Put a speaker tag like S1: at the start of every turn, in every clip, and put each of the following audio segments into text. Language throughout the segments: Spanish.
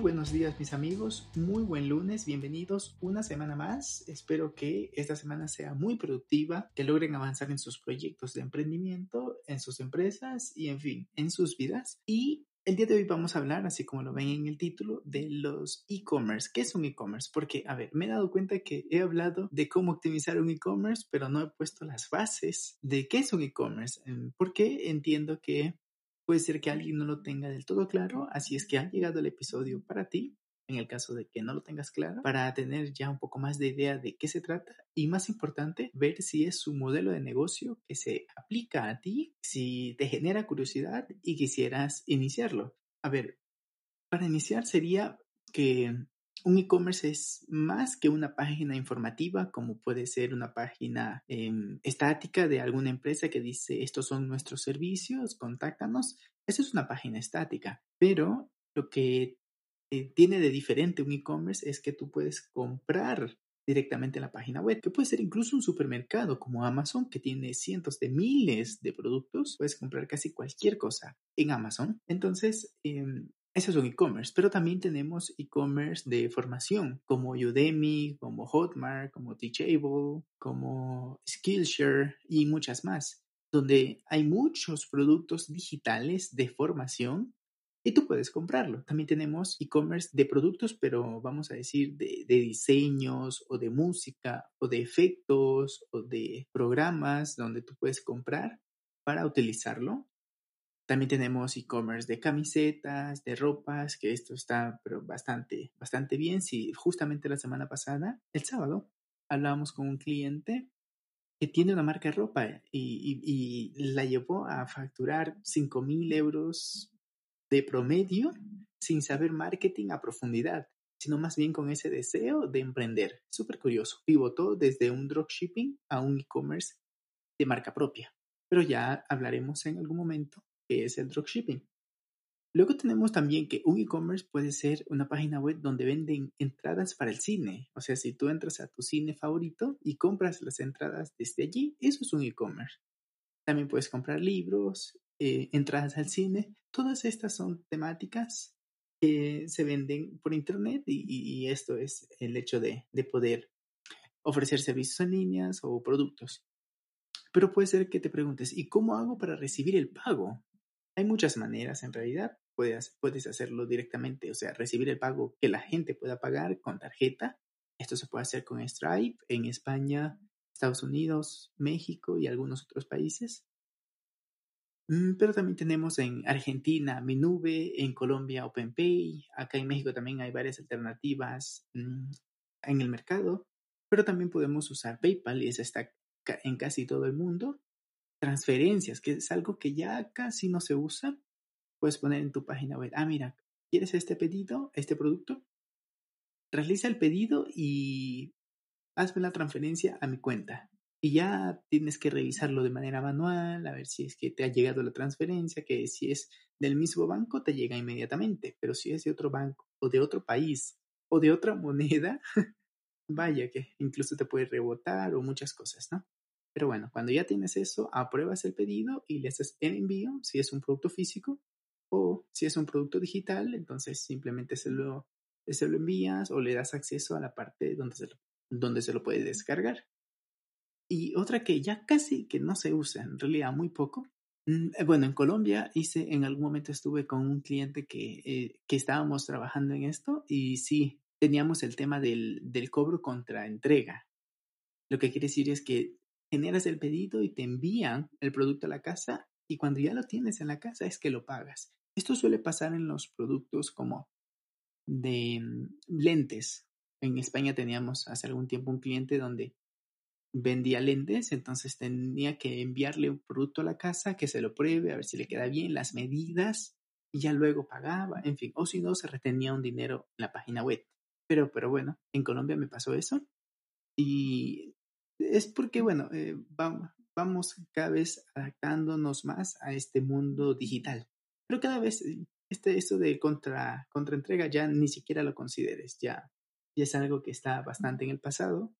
S1: Buenos días mis amigos, muy buen lunes, bienvenidos una semana más. Espero que esta semana sea muy productiva, que logren avanzar en sus proyectos de emprendimiento, en sus empresas y en fin, en sus vidas. Y el día de hoy vamos a hablar, así como lo ven en el título, de los e-commerce. ¿Qué es un e-commerce? Porque, a ver, me he dado cuenta que he hablado de cómo optimizar un e-commerce, pero no he puesto las bases de qué es un e-commerce. Porque entiendo que Puede ser que alguien no lo tenga del todo claro, así es que ha llegado el episodio para ti, en el caso de que no lo tengas claro, para tener ya un poco más de idea de qué se trata y más importante, ver si es un modelo de negocio que se aplica a ti, si te genera curiosidad y quisieras iniciarlo. A ver, para iniciar sería que un e-commerce es más que una página informativa, como puede ser una página em, estática de alguna empresa que dice estos son nuestros servicios, contáctanos. Esa es una página estática, pero lo que eh, tiene de diferente un e-commerce es que tú puedes comprar directamente en la página web, que puede ser incluso un supermercado como Amazon, que tiene cientos de miles de productos, puedes comprar casi cualquier cosa en Amazon. Entonces, em, eso es un e-commerce, pero también tenemos e-commerce de formación, como Udemy, como Hotmart, como Teachable, como Skillshare y muchas más, donde hay muchos productos digitales de formación y tú puedes comprarlo. También tenemos e-commerce de productos, pero vamos a decir de, de, diseños o de música o de efectos o de programas donde tú puedes comprar para utilizarlo también tenemos e-commerce de camisetas, de ropas, que esto está pero bastante, bastante bien. Si justamente la semana pasada, el sábado, hablábamos con un cliente que tiene una marca de ropa y, y, la llevó a facturar 5 mil euros de promedio sin saber marketing a profundidad, sino más bien con ese deseo de emprender. Súper curioso. Pivotó desde un dropshipping a un e-commerce de marca propia. Pero ya hablaremos en algún momento que es el dropshipping. Luego tenemos también que un e-commerce puede ser una página web donde venden entradas para el cine. O sea, si tú entras a tu cine favorito y compras las entradas desde allí, eso es un e-commerce. También puedes comprar libros, eh, entradas al cine. Todas estas son temáticas que se venden por internet y, esto es el hecho de, de poder ofrecer servicios en líneas o productos. Pero puede ser que te preguntes, ¿y cómo hago para recibir el pago? Hay muchas maneras en realidad. Puedes, puedes hacerlo directamente, o sea, recibir el pago que la gente pueda pagar con tarjeta. Esto se puede hacer con Stripe en España, Estados Unidos, México y algunos otros países. Mm, pero también tenemos en Argentina Minube, en Colombia OpenPay, acá en México también hay varias alternativas mm, en el mercado, pero también podemos usar PayPal y esa está en casi todo el mundo transferencias, que es algo que ya casi no se usa, puedes poner en tu página web, ah, mira, ¿quieres este pedido, este producto? Realiza el pedido y hazme la transferencia a mi cuenta. Y ya tienes que revisarlo de manera manual, a ver si es que te ha llegado la transferencia, que si es del mismo banco te llega inmediatamente, pero si es de otro banco o de otro país o de otra moneda, vaya que incluso te puede rebotar o muchas cosas, ¿no? Pero bueno, cuando ya tienes eso, apruebas el pedido y le haces el envío si es un producto físico o si es un producto digital, entonces simplemente se lo, se lo envías o le das acceso a la parte donde se lo, donde se lo puede descargar. Y otra que ya casi que no se usa, en realidad muy poco. Mm, eh, bueno, en Colombia hice, en algún momento estuve con un cliente que, eh, que estábamos trabajando en esto y sí, teníamos el tema del, del cobro contra entrega. Lo que quiere decir es que generas el pedido y te envían el producto a la casa y cuando ya lo tienes en la casa es que lo pagas. Esto suele pasar en los productos como de mm, lentes. En España teníamos hace algún tiempo un cliente donde vendía lentes, entonces tenía que enviarle un producto a la casa que se lo pruebe, a ver si le queda bien, las medidas, y ya luego pagaba, en fin, o si no, se retenía un dinero en la página web. Pero, pero bueno, en Colombia me pasó eso. Y es porque, bueno, eh, vamos, vamos cada vez adaptándonos más a este mundo digital. Pero cada vez eh, este, esto de contra, contraentrega ya ni siquiera lo consideres, ya, ya es algo que está bastante en el pasado.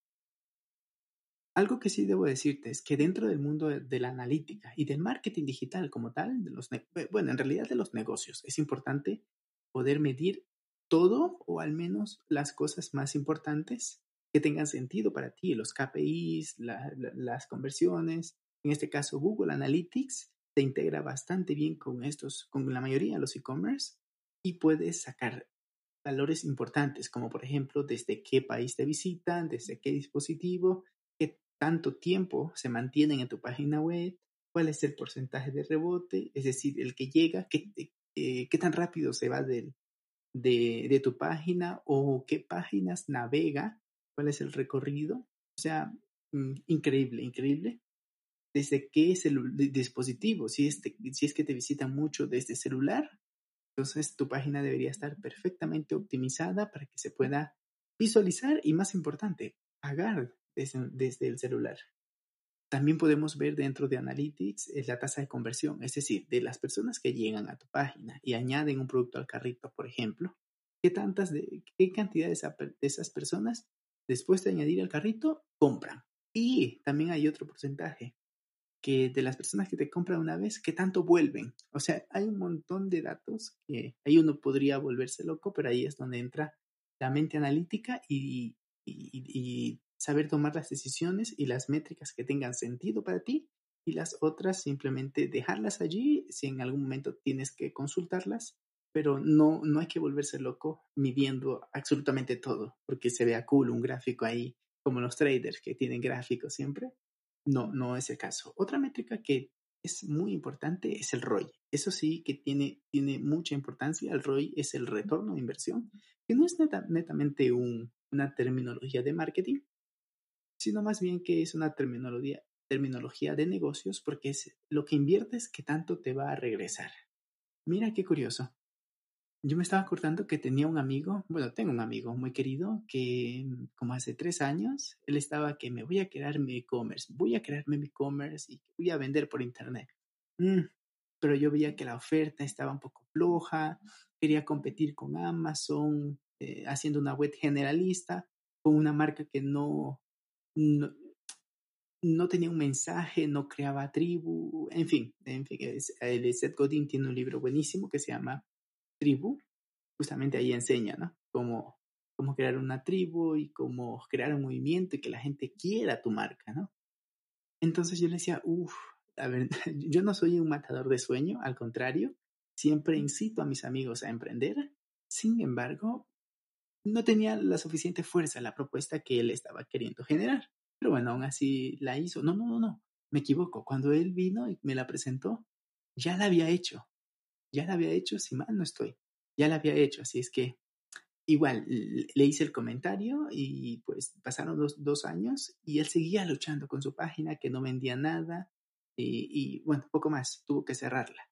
S1: Algo que sí debo decirte es que dentro del mundo de, la analítica y del marketing digital como tal, de los bueno, en realidad de los negocios, es importante poder medir todo o al menos las cosas más importantes que tengan sentido para ti, los KPIs, las conversiones. En este caso, Google Analytics se integra bastante bien con estos, con la mayoría de los e-commerce y puedes sacar valores importantes, como por ejemplo desde qué país te visitan, desde qué dispositivo, qué tanto tiempo se mantienen en tu página web, cuál es el porcentaje de rebote, es decir, el que llega, qué, eh, qué tan rápido se va del, de, de tu página o qué páginas navega cuál es el recorrido. O sea, mm, increíble, increíble. Desde qué dispositivo, si es, si es que te visitan mucho desde celular, entonces tu página debería estar perfectamente optimizada para que se pueda visualizar y más importante, pagar desde, desde el celular. También podemos ver dentro de Analytics eh, la tasa de conversión, es decir, de las personas que llegan a tu página y añaden un producto al carrito, por ejemplo, qué tantas de qué cantidad de esas personas después de añadir al carrito, compran. Y también hay otro porcentaje que de las personas que te compran una vez, ¿qué tanto vuelven? O sea, hay un montón de datos que ahí uno podría volverse loco, pero ahí es donde entra la mente analítica y, y saber tomar las decisiones y las métricas que tengan sentido para ti y las otras simplemente dejarlas allí si en algún momento tienes que consultarlas pero no, no hay que volverse loco midiendo absolutamente todo, porque se vea cool un gráfico ahí, como los traders que tienen gráficos siempre. No, no es el caso. Otra métrica que es muy importante es el ROI. Eso sí que tiene, tiene mucha importancia. El ROI es el retorno de inversión, que no es netamente un, una terminología de marketing, sino más bien que es una terminología, terminología de negocios porque es lo que inviertes que tanto te va a regresar. Mira qué curioso. Yo me estaba acordando que tenía un amigo, bueno, tengo un amigo muy querido que mm, como hace tres años, él estaba que me voy a crear mi e-commerce, voy a crearme mi e-commerce y voy a vender por internet. Mm, pero yo veía que la oferta estaba un poco floja, quería competir con Amazon, eh, haciendo una web generalista, con una marca que no, no, no, tenía un mensaje, no creaba tribu, en fin, en fin, el Seth Godin tiene un libro buenísimo que se llama tribu, justamente ahí enseña, ¿no? Cómo, cómo crear una tribu y cómo crear un movimiento y que la gente quiera tu marca, ¿no? Entonces yo le decía, uff, a ver, yo no soy un matador de sueño, al contrario, siempre incito a mis amigos a emprender. Sin embargo, no tenía la suficiente fuerza la propuesta que él estaba queriendo generar. Pero bueno, aún así la hizo. No, no, no, no. Me equivoco. Cuando él vino y me la presentó, ya la había hecho ya la había hecho, si mal no estoy, ya la había hecho, así es que igual le hice el comentario y pues pasaron dos, dos años y él seguía luchando con su página que no vendía nada y, y bueno, poco más, tuvo que cerrarla.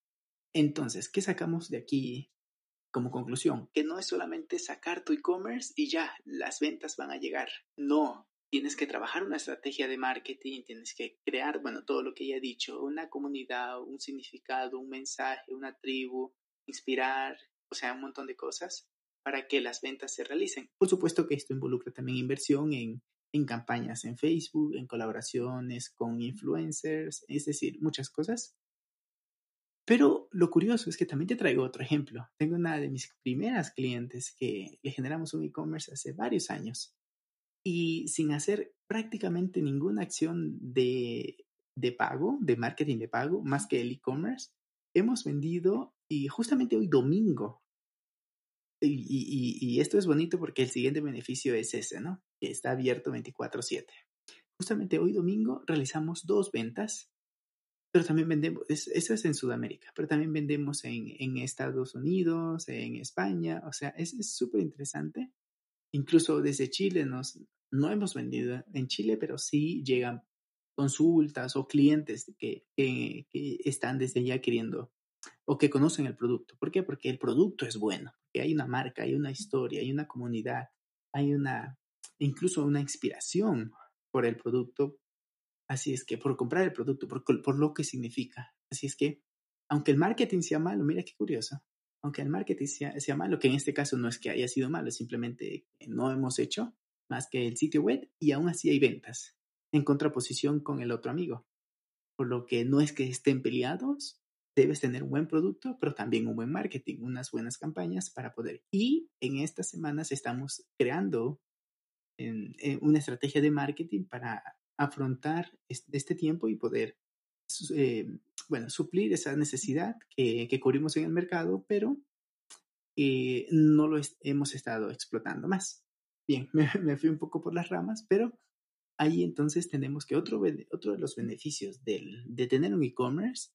S1: Entonces, ¿qué sacamos de aquí como conclusión? Que no es solamente sacar tu e-commerce y ya las ventas van a llegar. No, tienes que trabajar una estrategia de marketing, tienes que crear, bueno, todo lo que ya he dicho, una comunidad, un significado, un mensaje, una tribu, inspirar, o sea, un montón de cosas para que las ventas se realicen. Por supuesto que esto involucra también inversión en, en campañas en Facebook, en colaboraciones con influencers, es decir, muchas cosas. Pero lo curioso es que también te traigo otro ejemplo. Tengo una de mis primeras clientes que le generamos un e-commerce hace varios años y sin hacer prácticamente ninguna acción de, de pago, de marketing de pago, más que el e-commerce, hemos vendido y justamente hoy domingo, y, y, y, esto es bonito porque el siguiente beneficio es ese, ¿no? Que está abierto 24/7. Justamente hoy domingo realizamos dos ventas, pero también vendemos, eso es en Sudamérica, pero también vendemos en, en Estados Unidos, en España, o sea, es súper interesante Incluso desde Chile nos, no hemos vendido en Chile, pero sí llegan consultas o clientes que, que, están desde ya queriendo o que conocen el producto. ¿Por qué? Porque el producto es bueno, que hay una marca, hay una historia, hay una comunidad. hay una, incluso una inspiración por el producto. Así es que por comprar el producto, por, por lo que significa. Así es que, aunque el marketing sea malo, mira qué curioso, aunque el marketing sea, sea malo, que en este caso no es que haya sido malo, simplemente no hemos hecho más que el sitio web y aún así hay ventas en contraposición con el otro amigo. Por lo que no es que estén peleados, debes tener un buen producto, pero también un buen marketing, unas buenas campañas para poder. Y en estas semanas estamos creando una estrategia de marketing para afrontar este tiempo y poder, eh, bueno, suplir esa necesidad que, que, cubrimos en el mercado, pero eh, no lo hemos estado explotando más. Bien, me, fui un poco por las ramas, pero ahí entonces tenemos que otro, otro de los beneficios del, de tener un e-commerce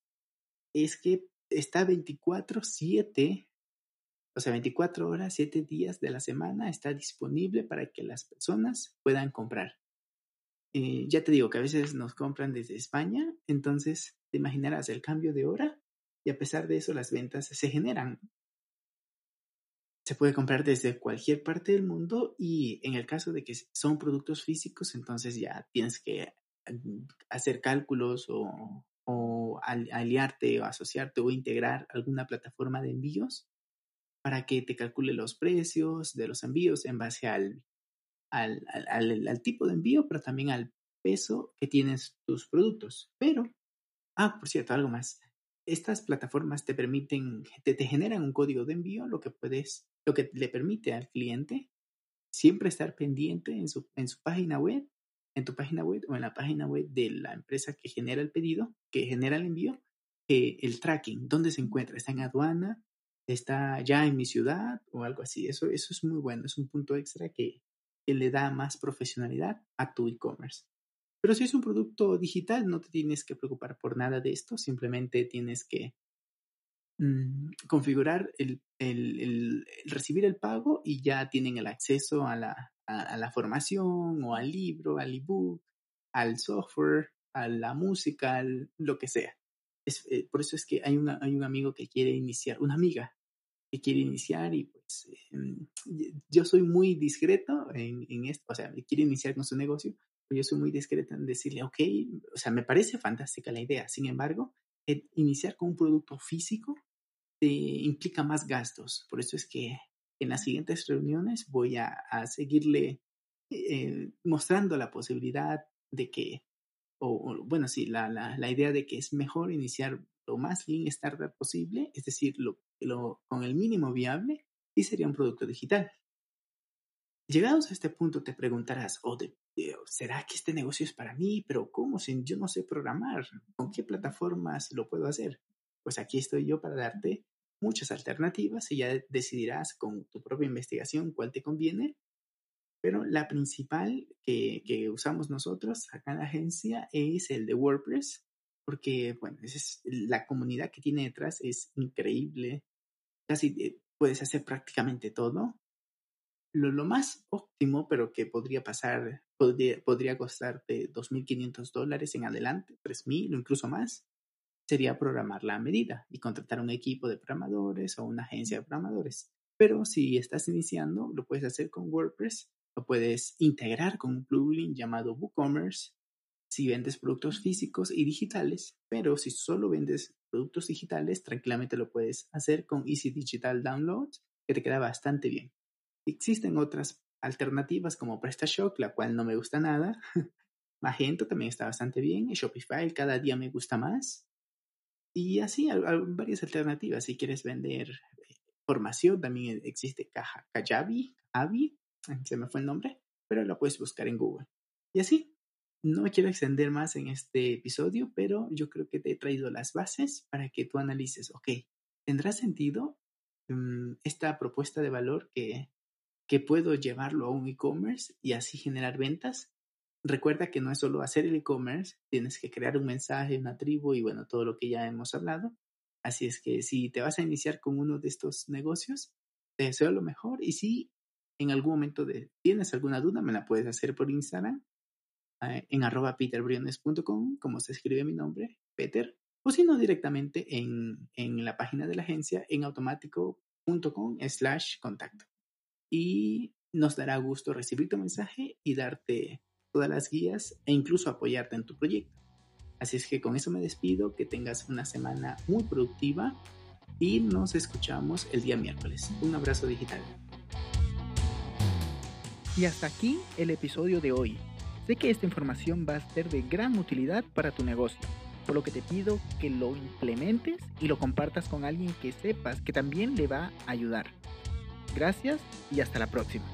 S1: es que está 24/7, o sea, 24 horas, 7 días de la semana está disponible para que las personas puedan comprar. Eh, ya te digo que a veces nos compran desde España, entonces te imaginarás el cambio de hora y a pesar de eso las ventas se generan. Se puede comprar desde cualquier parte del mundo y en el caso de que son productos físicos, entonces ya tienes que mm, hacer cálculos o aliarte o asociarte o integrar alguna plataforma de envíos para que te calcule los precios de los envíos en base al, al, al, tipo de envío, pero también al peso que tienes tus productos. Pero, ah, por cierto, algo más. Estas plataformas te permiten, te, te generan un código de envío, lo que puedes, lo que le permite al cliente siempre estar pendiente en su, en su página web en tu página web o en la página web de la empresa que genera el pedido, que genera el envío, eh, el tracking, dónde se encuentra, está en aduana, está ya en mi ciudad o algo así. Eso, eso es muy bueno, es un punto extra que, que le da más profesionalidad a tu e-commerce. Pero si es un producto digital, no te tienes que preocupar por nada de esto, simplemente tienes que mm, configurar el, el, el, recibir el pago y ya tienen el acceso a la, a, la formación o al libro, al ebook, al software, a la música, lo que sea. Es, eh, por eso es que hay, una, hay un amigo que quiere iniciar, una amiga que quiere iniciar y pues em, yo soy muy discreto en, en, esto, o sea, quiere iniciar con su negocio, pero yo soy muy discreto en decirle, ok, o sea, me parece fantástica la idea, sin embargo, iniciar con un producto físico te implica más gastos, por eso es que en las siguientes reuniones voy a, seguirle eh, mostrando la posibilidad de que, o, bueno, sí, la, la, idea de que es mejor iniciar lo más lean startup posible, es decir, lo, lo, con el mínimo viable, y sería un producto digital. Llegados a este punto te preguntarás, oh, ¿será que este negocio es para mí? Pero ¿cómo? Si yo no sé programar, ¿con qué plataformas lo puedo hacer? Pues aquí estoy yo para darte muchas alternativas y ya decidirás con tu propia investigación cuál te conviene. Pero la principal que, usamos nosotros acá en la agencia es el de WordPress, porque, bueno, es, la comunidad que tiene detrás es increíble. Casi eh, puedes hacer prácticamente todo. Lo, lo, más óptimo, pero que podría pasar, podría, podría costarte 2.500 dólares en adelante, 3.000 o incluso más, sería programar la medida y contratar un equipo de programadores o una agencia de programadores. Pero si estás iniciando, lo puedes hacer con WordPress, lo puedes integrar con un plugin llamado WooCommerce si vendes productos físicos y digitales, pero si solo vendes productos digitales, tranquilamente lo puedes hacer con Easy Digital Downloads, que te queda bastante bien. Existen otras alternativas como PrestaShop, la cual no me gusta nada. Magento también está bastante bien. Shopify cada día me gusta más. Y así, hay, varias alternativas. Si quieres vender eh, formación, también existe Caja, Kajabi, Kajabi, se me fue el nombre, pero lo puedes buscar en Google. Y así, no quiero extender más en este episodio, pero yo creo que te he traído las bases para que tú analices, ok, ¿tendrá sentido mm, esta propuesta de valor que, que puedo llevarlo a un e-commerce y así generar ventas? Recuerda que no es solo hacer el e-commerce, tienes que crear un mensaje, una tribu y bueno, todo lo que ya hemos hablado. Así es que si te vas a iniciar con uno de estos negocios, te deseo lo mejor y si en algún momento tienes alguna duda, me la puedes hacer por Instagram eh, en arroba peterbriones.com, como se escribe mi nombre, Peter, o si no directamente en, en la página de la agencia en automático.com slash contacto. Y Nos dará gusto recibir tu mensaje y darte todas las guías e incluso apoyarte en tu proyecto. Así es que con eso me despido, que tengas una semana muy productiva y nos escuchamos el día miércoles. Un abrazo digital.
S2: Y hasta aquí el episodio de hoy. Sé que esta información va a ser de gran utilidad para tu negocio, por lo que te pido que lo implementes y lo compartas con alguien que sepas que también le va a ayudar. Gracias y hasta la próxima.